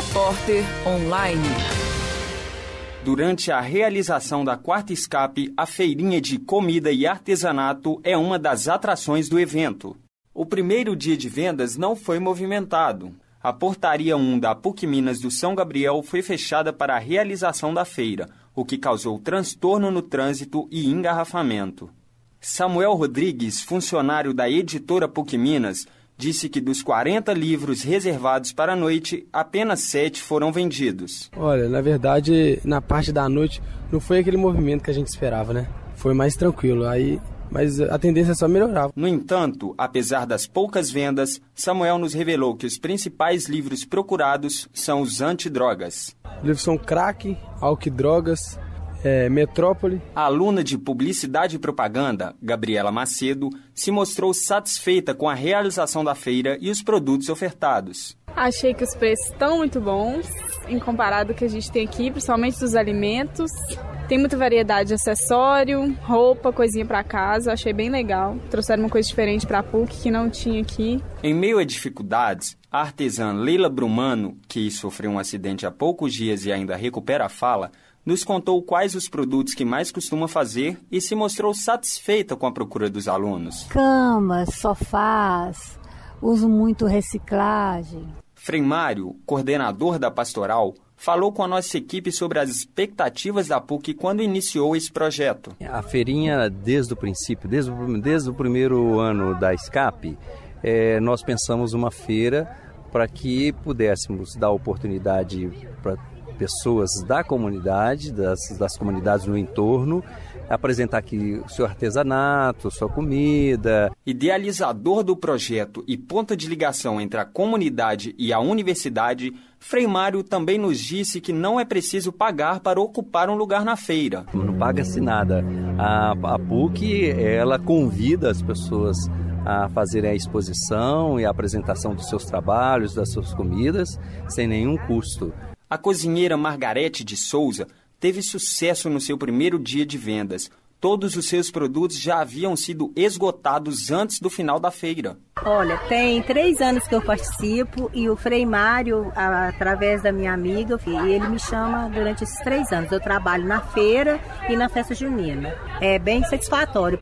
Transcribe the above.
Repórter Online. Durante a realização da quarta escape, a feirinha de comida e artesanato é uma das atrações do evento. O primeiro dia de vendas não foi movimentado. A portaria 1 da PUC Minas do São Gabriel foi fechada para a realização da feira, o que causou transtorno no trânsito e engarrafamento. Samuel Rodrigues, funcionário da editora PUC Minas, disse que dos 40 livros reservados para a noite, apenas 7 foram vendidos. Olha, na verdade, na parte da noite não foi aquele movimento que a gente esperava, né? Foi mais tranquilo. Aí mas a tendência é só melhorar. No entanto, apesar das poucas vendas, Samuel nos revelou que os principais livros procurados são os antidrogas. Os livros são Crack, Álcool Drogas, é, Metrópole. A aluna de Publicidade e Propaganda, Gabriela Macedo, se mostrou satisfeita com a realização da feira e os produtos ofertados. Achei que os preços estão muito bons, em comparado ao que a gente tem aqui, principalmente dos alimentos. Tem muita variedade de acessório, roupa, coisinha para casa. Achei bem legal. Trouxeram uma coisa diferente para a PUC que não tinha aqui. Em meio a dificuldades, a artesã Leila Brumano, que sofreu um acidente há poucos dias e ainda recupera a fala, nos contou quais os produtos que mais costuma fazer e se mostrou satisfeita com a procura dos alunos. Camas, sofás, uso muito reciclagem. Frei Mário, coordenador da pastoral, falou com a nossa equipe sobre as expectativas da PUC quando iniciou esse projeto. A feirinha, desde o princípio, desde o, desde o primeiro ano da Escape, é, nós pensamos uma feira para que pudéssemos dar oportunidade para pessoas da comunidade, das, das comunidades no entorno, apresentar aqui o seu artesanato, sua comida. Idealizador do projeto e ponta de ligação entre a comunidade e a universidade, Frei Mário também nos disse que não é preciso pagar para ocupar um lugar na feira. Não paga-se nada. A, a PUC, ela convida as pessoas a fazerem a exposição e a apresentação dos seus trabalhos, das suas comidas, sem nenhum custo. A cozinheira Margarete de Souza teve sucesso no seu primeiro dia de vendas. Todos os seus produtos já haviam sido esgotados antes do final da feira. Olha, tem três anos que eu participo e o Frei Mário, através da minha amiga, ele me chama durante esses três anos. Eu trabalho na feira e na festa junina. É bem satisfatório.